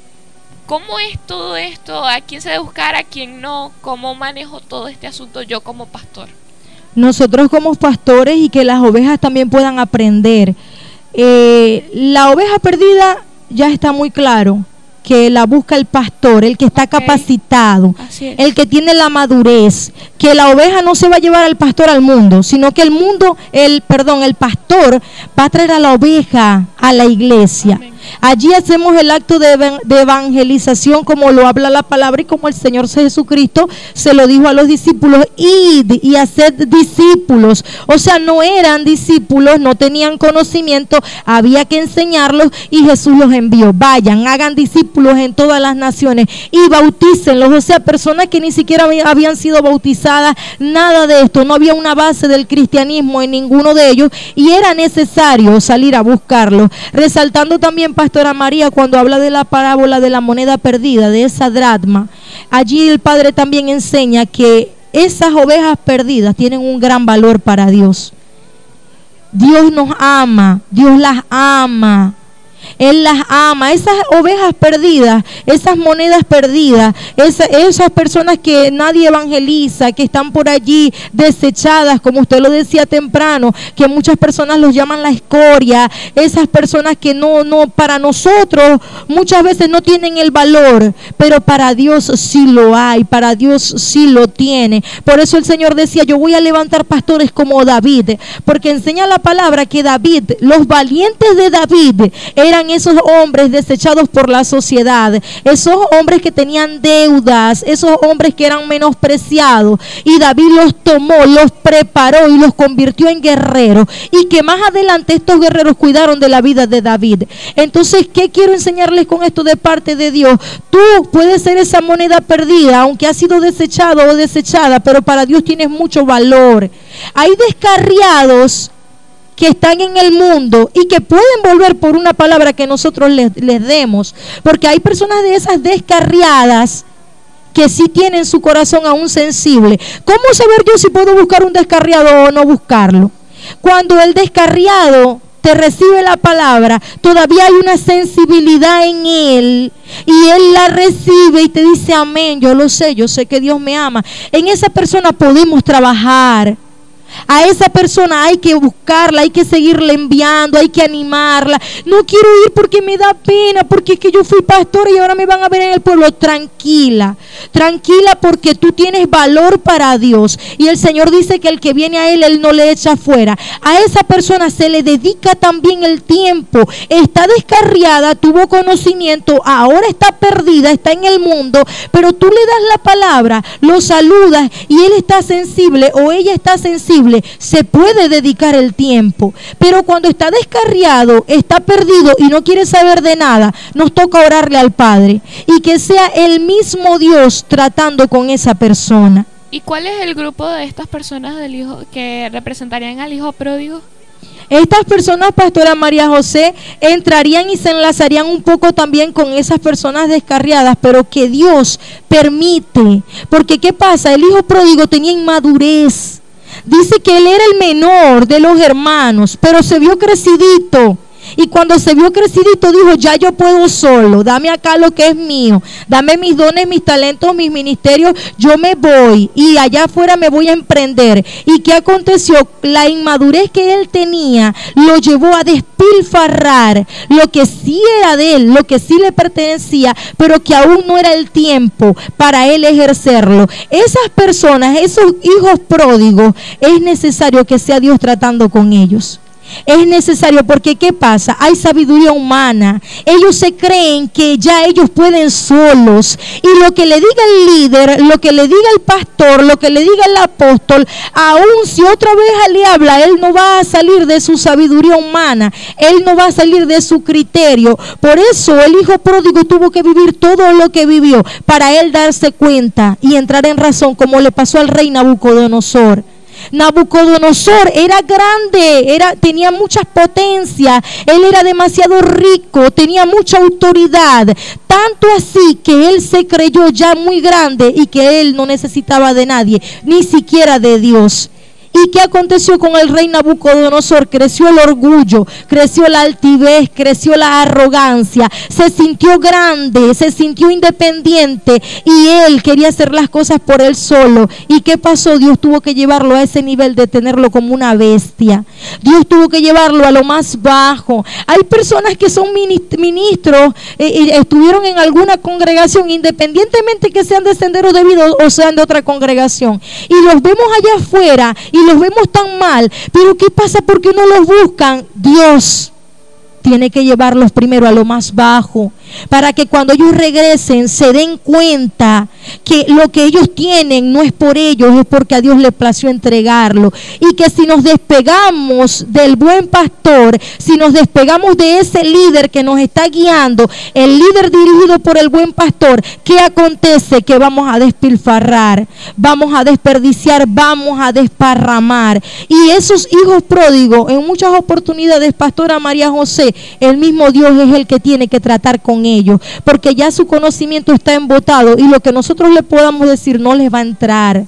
¿Cómo es todo esto? ¿A quién se debe buscar? ¿A quién no? ¿Cómo manejo todo este asunto yo como pastor? Nosotros como pastores y que las ovejas también puedan aprender. Eh, la oveja perdida ya está muy claro. que la busca el pastor, el que está capacitado, es. el que tiene la madurez, que la oveja no se va a llevar al pastor al mundo, sino que el mundo, el perdón, el pastor va a traer a la oveja a la iglesia. Amén. Allí hacemos el acto de, evan- de evangelización como lo habla la palabra y como el Señor Jesucristo se lo dijo a los discípulos, id y haced discípulos. O sea, no eran discípulos, no tenían conocimiento, había que enseñarlos y Jesús los envió. Vayan, hagan discípulos en todas las naciones y bautícenlos. O sea, personas que ni siquiera había- habían sido bautizadas, nada de esto, no había una base del cristianismo en ninguno de ellos y era necesario salir a buscarlos. Resaltando también, Pastora María, cuando habla de la parábola de la moneda perdida, de esa dracma, allí el Padre también enseña que esas ovejas perdidas tienen un gran valor para Dios. Dios nos ama, Dios las ama. Él las ama. Esas ovejas perdidas, esas monedas perdidas, esa- esas personas que nadie evangeliza, que están por allí desechadas, como usted lo decía temprano, que muchas personas los llaman la escoria, esas personas que no, no, para nosotros muchas veces no tienen el valor, pero para Dios sí lo hay, para Dios sí lo tiene. Por eso el Señor decía, yo voy a levantar pastores como David, porque enseña la palabra que David, los valientes de David, eran esos hombres desechados por la sociedad, esos hombres que tenían deudas, esos hombres que eran menospreciados. Y David los tomó, los preparó y los convirtió en guerreros. Y que más adelante estos guerreros cuidaron de la vida de David. Entonces, ¿qué quiero enseñarles con esto de parte de Dios? Tú puedes ser esa moneda perdida, aunque ha sido desechado o desechada, pero para Dios tienes mucho valor. Hay descarriados que están en el mundo y que pueden volver por una palabra que nosotros les, les demos. Porque hay personas de esas descarriadas que sí tienen su corazón aún sensible. ¿Cómo saber yo si puedo buscar un descarriado o no buscarlo? Cuando el descarriado te recibe la palabra, todavía hay una sensibilidad en él y él la recibe y te dice amén, yo lo sé, yo sé que Dios me ama. En esa persona podemos trabajar. A esa persona hay que buscarla, hay que seguirle enviando, hay que animarla. No quiero ir porque me da pena, porque es que yo fui pastora y ahora me van a ver en el pueblo. Tranquila, tranquila porque tú tienes valor para Dios. Y el Señor dice que el que viene a Él, Él no le echa fuera. A esa persona se le dedica también el tiempo. Está descarriada, tuvo conocimiento, ahora está perdida, está en el mundo, pero tú le das la palabra, lo saludas y Él está sensible o ella está sensible se puede dedicar el tiempo. Pero cuando está descarriado, está perdido y no quiere saber de nada, nos toca orarle al Padre y que sea el mismo Dios tratando con esa persona. ¿Y cuál es el grupo de estas personas del hijo que representarían al hijo pródigo? Estas personas, Pastora María José, entrarían y se enlazarían un poco también con esas personas descarriadas, pero que Dios permite. Porque ¿qué pasa? El hijo pródigo tenía inmadurez. Dice que él era el menor de los hermanos, pero se vio crecidito. Y cuando se vio crecidito dijo, ya yo puedo solo, dame acá lo que es mío, dame mis dones, mis talentos, mis ministerios, yo me voy y allá afuera me voy a emprender. ¿Y qué aconteció? La inmadurez que él tenía lo llevó a despilfarrar lo que sí era de él, lo que sí le pertenecía, pero que aún no era el tiempo para él ejercerlo. Esas personas, esos hijos pródigos, es necesario que sea Dios tratando con ellos. Es necesario porque ¿qué pasa? Hay sabiduría humana. Ellos se creen que ya ellos pueden solos. Y lo que le diga el líder, lo que le diga el pastor, lo que le diga el apóstol, aun si otra vez le habla, él no va a salir de su sabiduría humana. Él no va a salir de su criterio. Por eso el hijo pródigo tuvo que vivir todo lo que vivió para él darse cuenta y entrar en razón como le pasó al rey Nabucodonosor. Nabucodonosor era grande, era, tenía muchas potencias, él era demasiado rico, tenía mucha autoridad, tanto así que él se creyó ya muy grande y que él no necesitaba de nadie, ni siquiera de Dios. ¿Y qué aconteció con el rey Nabucodonosor? Creció el orgullo, creció la altivez, creció la arrogancia, se sintió grande, se sintió independiente y él quería hacer las cosas por él solo. ¿Y qué pasó? Dios tuvo que llevarlo a ese nivel de tenerlo como una bestia. Dios tuvo que llevarlo a lo más bajo. Hay personas que son ministros eh, estuvieron en alguna congregación, independientemente que sean de sendero debido o sean de otra congregación. Y los vemos allá afuera y los vemos tan mal. Pero ¿qué pasa? porque no los buscan? Dios tiene que llevarlos primero a lo más bajo, para que cuando ellos regresen se den cuenta que lo que ellos tienen no es por ellos, es porque a Dios le plació entregarlo. Y que si nos despegamos del buen pastor, si nos despegamos de ese líder que nos está guiando, el líder dirigido por el buen pastor, ¿qué acontece? Que vamos a despilfarrar, vamos a desperdiciar, vamos a desparramar. Y esos hijos pródigos, en muchas oportunidades, Pastora María José, el mismo Dios es el que tiene que tratar con ellos, porque ya su conocimiento está embotado y lo que nosotros le podamos decir no les va a entrar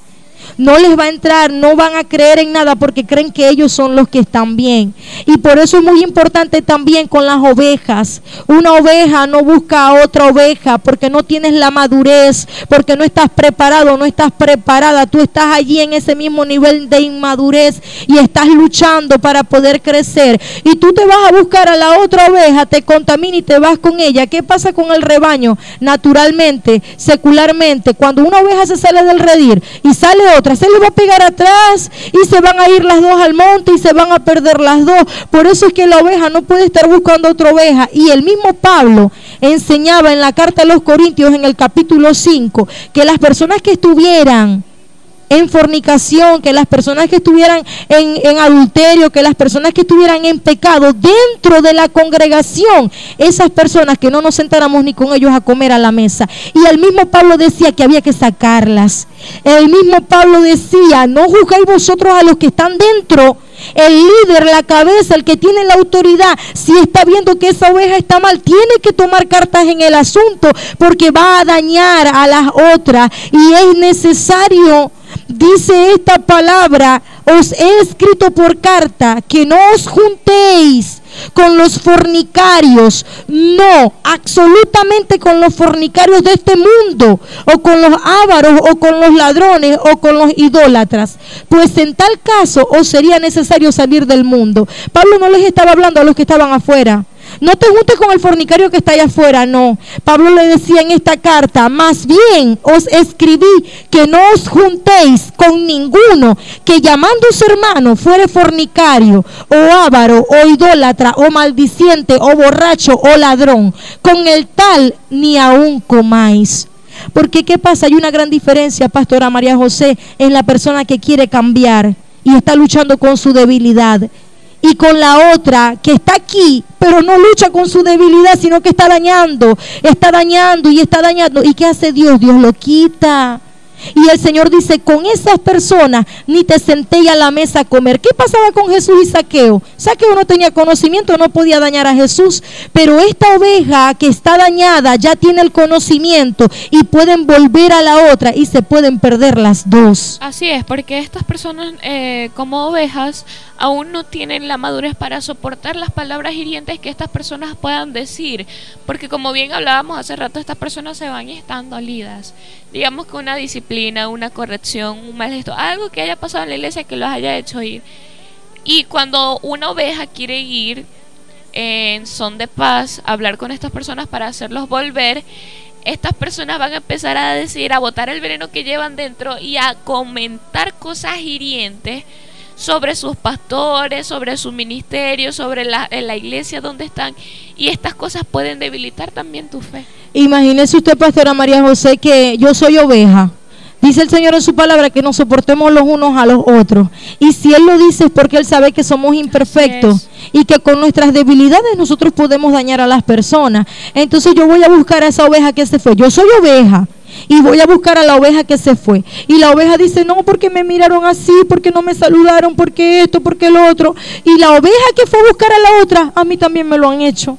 no les va a entrar, no van a creer en nada porque creen que ellos son los que están bien. Y por eso es muy importante también con las ovejas. Una oveja no busca a otra oveja porque no tienes la madurez, porque no estás preparado, no estás preparada. Tú estás allí en ese mismo nivel de inmadurez y estás luchando para poder crecer. Y tú te vas a buscar a la otra oveja, te contamina y te vas con ella. ¿Qué pasa con el rebaño? Naturalmente, secularmente, cuando una oveja se sale del redir y sale otra, se le va a pegar atrás y se van a ir las dos al monte y se van a perder las dos. Por eso es que la oveja no puede estar buscando otra oveja. Y el mismo Pablo enseñaba en la carta a los Corintios en el capítulo 5 que las personas que estuvieran en fornicación, que las personas que estuvieran en, adulterio, que las personas que estuvieran en pecado dentro de la congregación, esas personas que no nos sentáramos ni con ellos a comer a la mesa. Y el mismo Pablo decía que había que sacarlas. El mismo Pablo decía, no juzgáis vosotros a los que están dentro. El líder, la cabeza, el que tiene la autoridad, si está viendo que esa oveja está mal, tiene que tomar cartas en el asunto porque va a dañar a las otras y es necesario dice esta palabra, os he escrito por carta que no os juntéis con los fornicarios, no, absolutamente con los fornicarios de este mundo, o con los ávaros, o con los ladrones, o con los idólatras, pues en tal caso os sería necesario salir del mundo. Pablo no les estaba hablando a los que estaban afuera. No te juntes con el fornicario que está allá afuera, no. Pablo le decía en esta carta, más bien os escribí que no os juntéis con ninguno que llamando su hermano fuere fornicario o avaro o idólatra o maldiciente o borracho o ladrón. Con el tal ni aún comáis. Porque ¿qué pasa? Hay una gran diferencia, Pastora María José, en la persona que quiere cambiar y está luchando con su debilidad y con la otra que está aquí, pero no lucha con su debilidad, sino que está dañando, está dañando y está dañando. ¿Y qué hace Dios? Dios lo quita. Y el Señor dice, con esas personas ni te senté a la mesa a comer. ¿Qué pasaba con Jesús y Saqueo? Saqueo no tenía conocimiento, no podía dañar a Jesús, pero esta oveja que está dañada ya tiene el conocimiento y pueden volver a la otra y se pueden perder las dos. Así es, porque estas personas eh, como ovejas aún no tienen la madurez para soportar las palabras hirientes que estas personas puedan decir, porque como bien hablábamos hace rato, estas personas se van y están. Digamos que una disciplina, una corrección, un mal algo que haya pasado en la iglesia que los haya hecho ir. Y cuando una oveja quiere ir en son de paz, hablar con estas personas para hacerlos volver, estas personas van a empezar a decir, a botar el veneno que llevan dentro y a comentar cosas hirientes sobre sus pastores, sobre su ministerio, sobre la, la iglesia donde están. Y estas cosas pueden debilitar también tu fe. Imagínese usted, pastora María José, que yo soy oveja. Dice el Señor en su palabra que nos soportemos los unos a los otros. Y si Él lo dice es porque Él sabe que somos imperfectos y que con nuestras debilidades nosotros podemos dañar a las personas. Entonces yo voy a buscar a esa oveja que se fue. Yo soy oveja y voy a buscar a la oveja que se fue. Y la oveja dice, no, porque me miraron así, porque no me saludaron, porque esto, porque lo otro. Y la oveja que fue a buscar a la otra, a mí también me lo han hecho.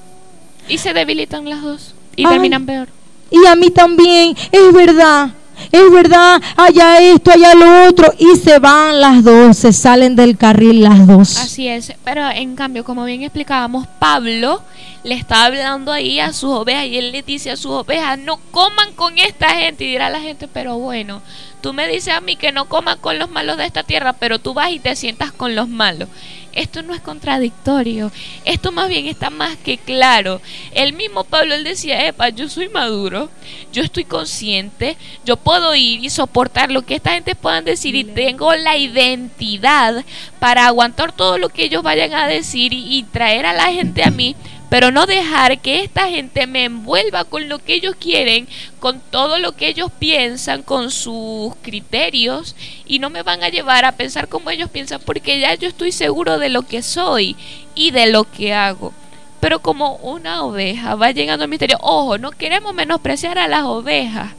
Y se debilitan las dos y terminan peor. Y a mí también, es verdad. Es verdad, allá esto, allá lo otro, y se van las dos, se salen del carril las dos. Así es, pero en cambio, como bien explicábamos, Pablo le está hablando ahí a sus ovejas y él le dice a sus ovejas, no coman con esta gente, y dirá la gente, pero bueno, tú me dices a mí que no coman con los malos de esta tierra, pero tú vas y te sientas con los malos. Esto no es contradictorio, esto más bien está más que claro. El mismo Pablo él decía, epa, yo soy maduro, yo estoy consciente, yo puedo ir y soportar lo que esta gente puedan decir y tengo la identidad para aguantar todo lo que ellos vayan a decir y, y traer a la gente a mí pero no dejar que esta gente me envuelva con lo que ellos quieren, con todo lo que ellos piensan, con sus criterios y no me van a llevar a pensar como ellos piensan porque ya yo estoy seguro de lo que soy y de lo que hago. Pero como una oveja va llegando al misterio, ojo, no queremos menospreciar a las ovejas.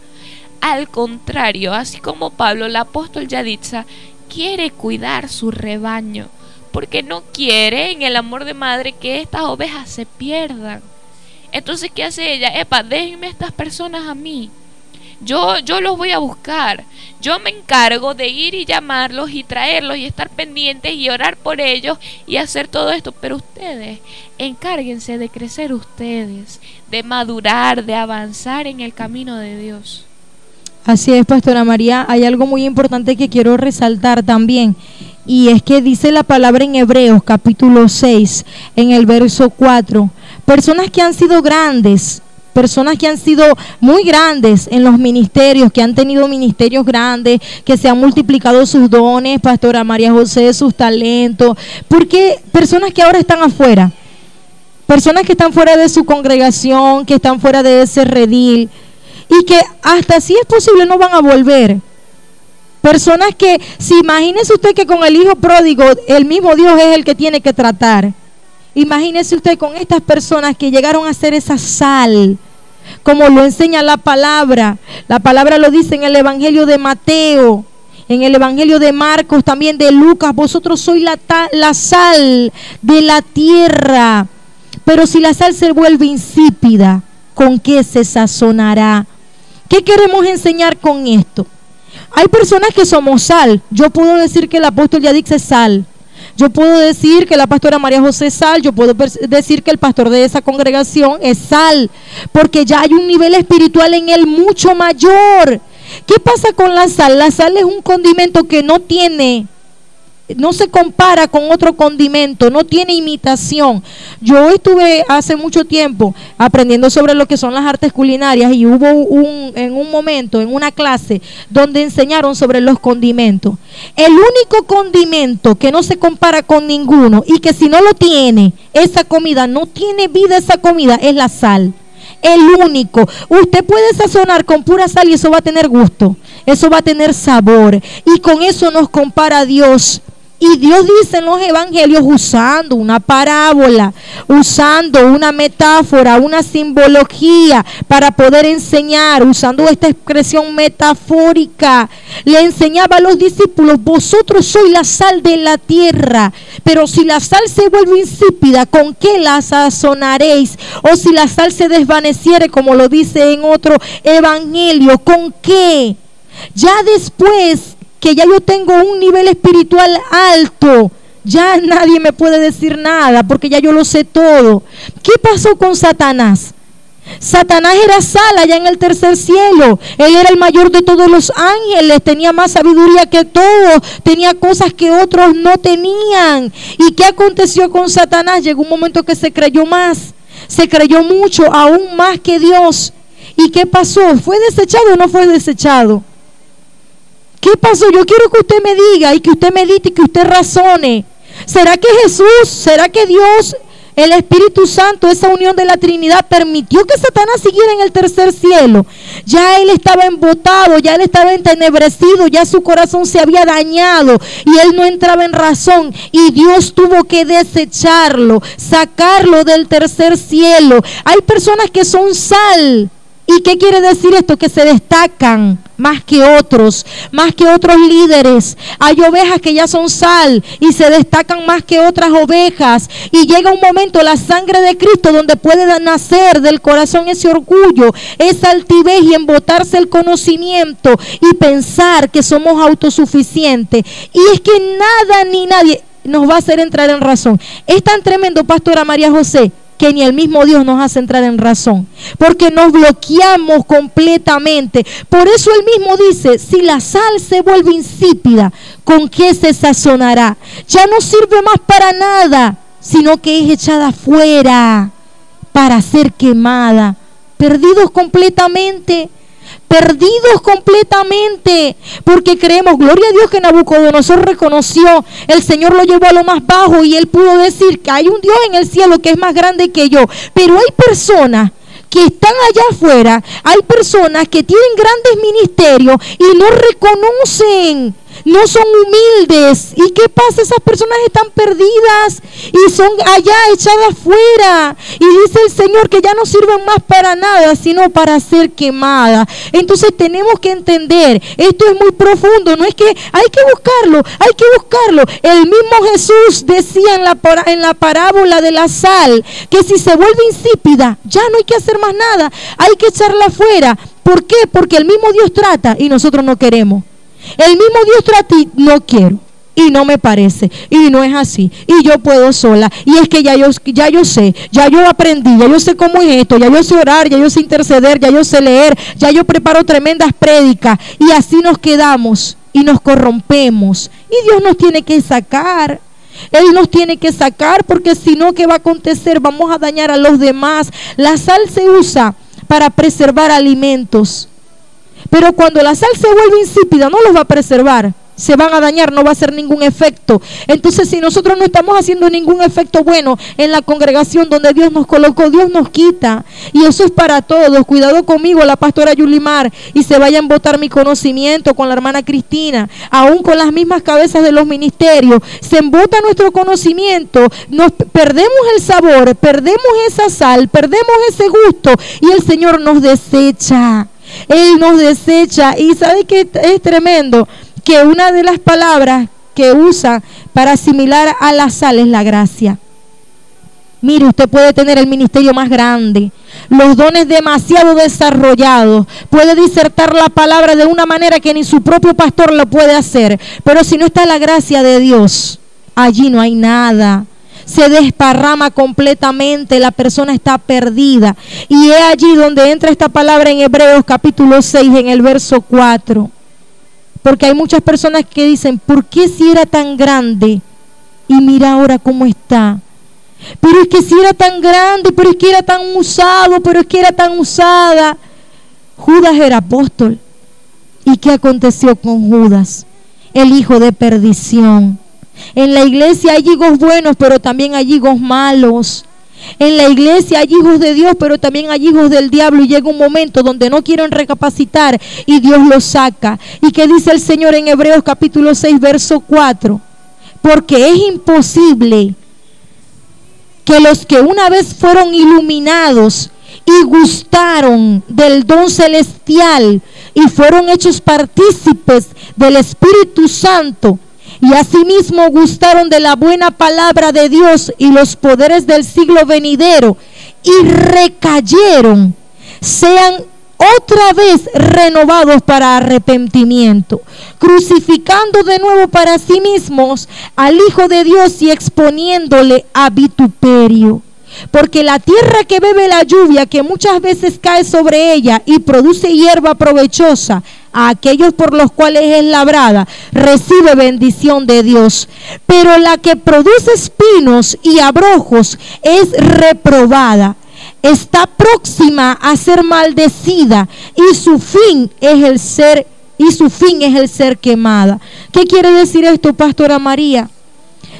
Al contrario, así como Pablo, el apóstol Yaditza, quiere cuidar su rebaño porque no quiere en el amor de madre que estas ovejas se pierdan. Entonces, ¿qué hace ella? Epa, déjenme estas personas a mí. Yo, yo los voy a buscar. Yo me encargo de ir y llamarlos y traerlos y estar pendientes y orar por ellos y hacer todo esto. Pero ustedes, encárguense de crecer ustedes, de madurar, de avanzar en el camino de Dios. Así es, Pastora María. Hay algo muy importante que quiero resaltar también. Y es que dice la palabra en Hebreos capítulo 6, en el verso 4, personas que han sido grandes, personas que han sido muy grandes en los ministerios, que han tenido ministerios grandes, que se han multiplicado sus dones, Pastora María José, sus talentos, porque personas que ahora están afuera, personas que están fuera de su congregación, que están fuera de ese redil, y que hasta si es posible no van a volver. Personas que, si imagínese usted que con el hijo pródigo el mismo Dios es el que tiene que tratar. Imagínese usted con estas personas que llegaron a ser esa sal, como lo enseña la palabra. La palabra lo dice en el Evangelio de Mateo, en el Evangelio de Marcos, también de Lucas. Vosotros sois la, la sal de la tierra. Pero si la sal se vuelve insípida, ¿con qué se sazonará? ¿Qué queremos enseñar con esto? Hay personas que somos sal. Yo puedo decir que el apóstol Yadix es sal. Yo puedo decir que la pastora María José es sal, yo puedo decir que el pastor de esa congregación es sal, porque ya hay un nivel espiritual en él mucho mayor. ¿Qué pasa con la sal? La sal es un condimento que no tiene no se compara con otro condimento, no tiene imitación. Yo estuve hace mucho tiempo aprendiendo sobre lo que son las artes culinarias y hubo un, en un momento, en una clase, donde enseñaron sobre los condimentos. El único condimento que no se compara con ninguno y que si no lo tiene, esa comida, no tiene vida esa comida, es la sal el único. Usted puede sazonar con pura sal y eso va a tener gusto, eso va a tener sabor. Y con eso nos compara Dios. Y Dios dice en los evangelios usando una parábola, usando una metáfora, una simbología para poder enseñar, usando esta expresión metafórica. Le enseñaba a los discípulos, vosotros sois la sal de la tierra, pero si la sal se vuelve insípida, ¿con qué la sazonaréis? O si la sal se desvaneciere, como lo dice en otro evangelio, ¿con qué? Ya después que ya yo tengo un nivel espiritual alto, ya nadie me puede decir nada porque ya yo lo sé todo. ¿Qué pasó con Satanás? Satanás era sal allá en el tercer cielo. Él era el mayor de todos los ángeles. Tenía más sabiduría que todos. Tenía cosas que otros no tenían. ¿Y qué aconteció con Satanás? Llegó un momento que se creyó más. Se creyó mucho, aún más que Dios. ¿Y qué pasó? ¿Fue desechado o no fue desechado? ¿Qué pasó? Yo quiero que usted me diga y que usted medite y que usted razone. ¿Será que Jesús, será que Dios, el Espíritu Santo, esa unión de la Trinidad, permitió que Satanás siguiera en el tercer cielo? Ya él estaba embotado, ya él estaba entenebrecido, ya su corazón se había dañado y él no entraba en razón. Y Dios tuvo que desecharlo, sacarlo del tercer cielo. Hay personas que son sal ¿Y qué quiere decir esto? Que se destacan más que otros, más que otros líderes. Hay ovejas que ya son sal y se destacan más que otras ovejas. Y llega un momento, la sangre de Cristo, donde puede nacer del corazón ese orgullo, esa altivez y embotarse el conocimiento y pensar que somos autosuficientes. Y es que nada ni nadie nos va a hacer entrar en razón. Es tan tremendo, Pastora María José, que ni el mismo Dios nos hace entrar en razón, porque nos bloqueamos completamente. Por eso él mismo dice, si la sal se vuelve insípida, ¿con qué se sazonará? Ya no sirve más para nada, sino que es echada fuera para ser quemada. Perdidos completamente perdidos completamente, porque creemos, gloria a Dios que Nabucodonosor reconoció, el Señor lo llevó a lo más bajo y él pudo decir que hay un Dios en el cielo que es más grande que yo, pero hay personas que están allá afuera, hay personas que tienen grandes ministerios y no reconocen no son humildes. ¿Y qué pasa? Esas personas están perdidas y son allá echadas fuera. Y dice el Señor que ya no sirven más para nada, sino para ser quemadas. Entonces tenemos que entender, esto es muy profundo, no es que hay que buscarlo, hay que buscarlo. El mismo Jesús decía en la, en la parábola de la sal que si se vuelve insípida, ya no hay que hacer más nada, hay que echarla fuera. ¿Por qué? Porque el mismo Dios trata y nosotros no queremos. El mismo Dios trata y no quiero. Y no me parece. Y no es así. Y yo puedo sola. Y es que ya yo, ya yo sé. Ya yo aprendí. Ya yo sé cómo es esto. Ya yo sé orar. Ya yo sé interceder. Ya yo sé leer. Ya yo preparo tremendas prédicas. Y así nos quedamos. Y nos corrompemos. Y Dios nos tiene que sacar. Él nos tiene que sacar porque si no, ¿qué va a acontecer? Vamos a dañar a los demás. La sal se usa para preservar alimentos. Pero cuando la sal se vuelve insípida, no los va a preservar. Se van a dañar, no va a hacer ningún efecto. Entonces, si nosotros no estamos haciendo ningún efecto bueno en la congregación donde Dios nos colocó, Dios nos quita. Y eso es para todos. Cuidado conmigo, la pastora Yulimar, y se vaya a embotar mi conocimiento con la hermana Cristina, aún con las mismas cabezas de los ministerios. Se embota nuestro conocimiento, nos perdemos el sabor, perdemos esa sal, perdemos ese gusto y el Señor nos desecha. Él nos desecha. Y sabe que es tremendo que una de las palabras que usa para asimilar a la sal es la gracia. Mire, usted puede tener el ministerio más grande, los dones demasiado desarrollados, puede disertar la palabra de una manera que ni su propio pastor lo puede hacer, pero si no está la gracia de Dios, allí no hay nada se desparrama completamente, la persona está perdida. Y es allí donde entra esta palabra en Hebreos capítulo 6, en el verso 4. Porque hay muchas personas que dicen, ¿por qué si era tan grande? Y mira ahora cómo está. Pero es que si era tan grande, pero es que era tan usado, pero es que era tan usada. Judas era apóstol. ¿Y qué aconteció con Judas? El hijo de perdición en la iglesia hay hijos buenos, pero también hay hijos malos. En la iglesia hay hijos de Dios, pero también hay hijos del diablo y llega un momento donde no quieren recapacitar y Dios los saca. ¿Y qué dice el Señor en Hebreos capítulo 6, verso 4? Porque es imposible que los que una vez fueron iluminados y gustaron del don celestial y fueron hechos partícipes del Espíritu Santo, y asimismo gustaron de la buena palabra de Dios y los poderes del siglo venidero y recayeron, sean otra vez renovados para arrepentimiento, crucificando de nuevo para sí mismos al Hijo de Dios y exponiéndole a vituperio. Porque la tierra que bebe la lluvia, que muchas veces cae sobre ella y produce hierba provechosa, a aquellos por los cuales es labrada, recibe bendición de Dios. Pero la que produce espinos y abrojos es reprobada. Está próxima a ser maldecida y su fin es el ser y su fin es el ser quemada. ¿Qué quiere decir esto, pastora María?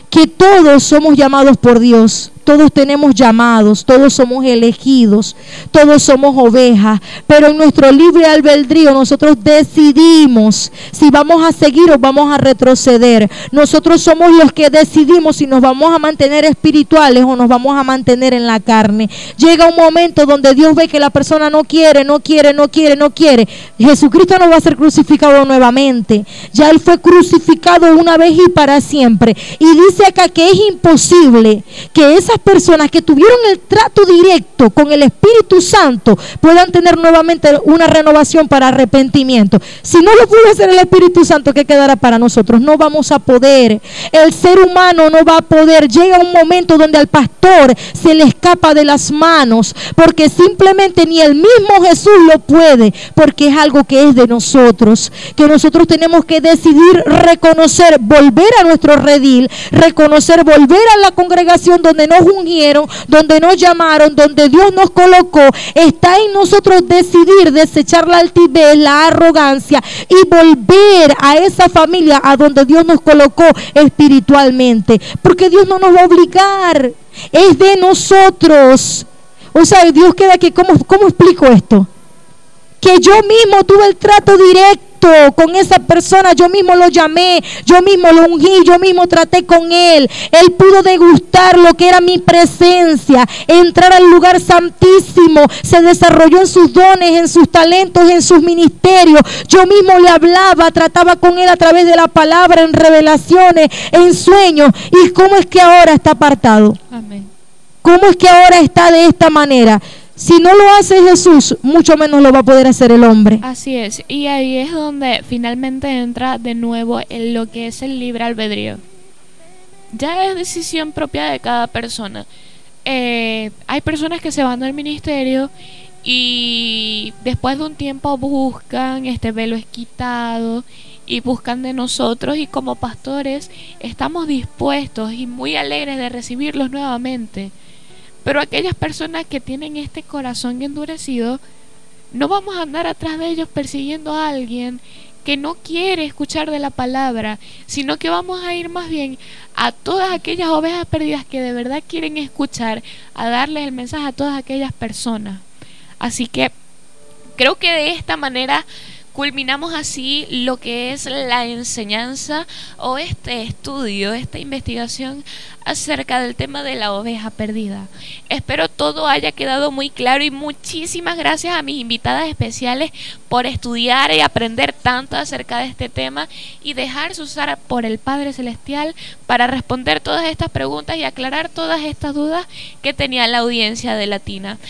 Que todos somos llamados por Dios todos tenemos llamados, todos somos elegidos, todos somos ovejas, pero en nuestro libre albedrío nosotros decidimos si vamos a seguir o vamos a retroceder. Nosotros somos los que decidimos si nos vamos a mantener espirituales o nos vamos a mantener en la carne. Llega un momento donde Dios ve que la persona no quiere, no quiere, no quiere, no quiere. Jesucristo no va a ser crucificado nuevamente. Ya Él fue crucificado una vez y para siempre. Y dice acá que es imposible que esas personas que tuvieron el trato directo con el Espíritu Santo puedan tener nuevamente una renovación para arrepentimiento. Si no lo pudo hacer el Espíritu Santo, ¿qué quedará para nosotros? No vamos a poder. El ser humano no va a poder. Llega un momento donde al pastor se le escapa de las manos porque simplemente ni el mismo Jesús lo puede porque es algo que es de nosotros. Que nosotros tenemos que decidir reconocer, volver a nuestro redil, reconocer, volver a la congregación donde nos ungieron, donde nos llamaron, donde Dios nos colocó. Está en nosotros decidir desechar la altivez, la arrogancia y volver a esa familia a donde Dios nos colocó espiritualmente. Porque Dios no nos va a obligar, es de nosotros. O sea, Dios queda que, ¿cómo, cómo explico esto? Que yo mismo tuve el trato directo con esa persona, yo mismo lo llamé, yo mismo lo ungí, yo mismo traté con él. Él pudo degustar lo que era mi presencia, entrar al lugar santísimo, se desarrolló en sus dones, en sus talentos, en sus ministerios. Yo mismo le hablaba, trataba con él a través de la palabra, en revelaciones, en sueños. ¿Y cómo es que ahora está apartado? Amén. ¿Cómo es que ahora está de esta manera? Si no lo hace Jesús, mucho menos lo va a poder hacer el hombre. Así es, y ahí es donde finalmente entra de nuevo en lo que es el libre albedrío. Ya es decisión propia de cada persona. Eh, hay personas que se van del ministerio y después de un tiempo buscan, este velo es quitado y buscan de nosotros y como pastores estamos dispuestos y muy alegres de recibirlos nuevamente. Pero aquellas personas que tienen este corazón endurecido, no vamos a andar atrás de ellos persiguiendo a alguien que no quiere escuchar de la palabra, sino que vamos a ir más bien a todas aquellas ovejas perdidas que de verdad quieren escuchar, a darles el mensaje a todas aquellas personas. Así que creo que de esta manera culminamos así lo que es la enseñanza o este estudio, esta investigación acerca del tema de la oveja perdida. Espero todo haya quedado muy claro y muchísimas gracias a mis invitadas especiales por estudiar y aprender tanto acerca de este tema y dejarse usar por el Padre Celestial para responder todas estas preguntas y aclarar todas estas dudas que tenía la audiencia de Latina.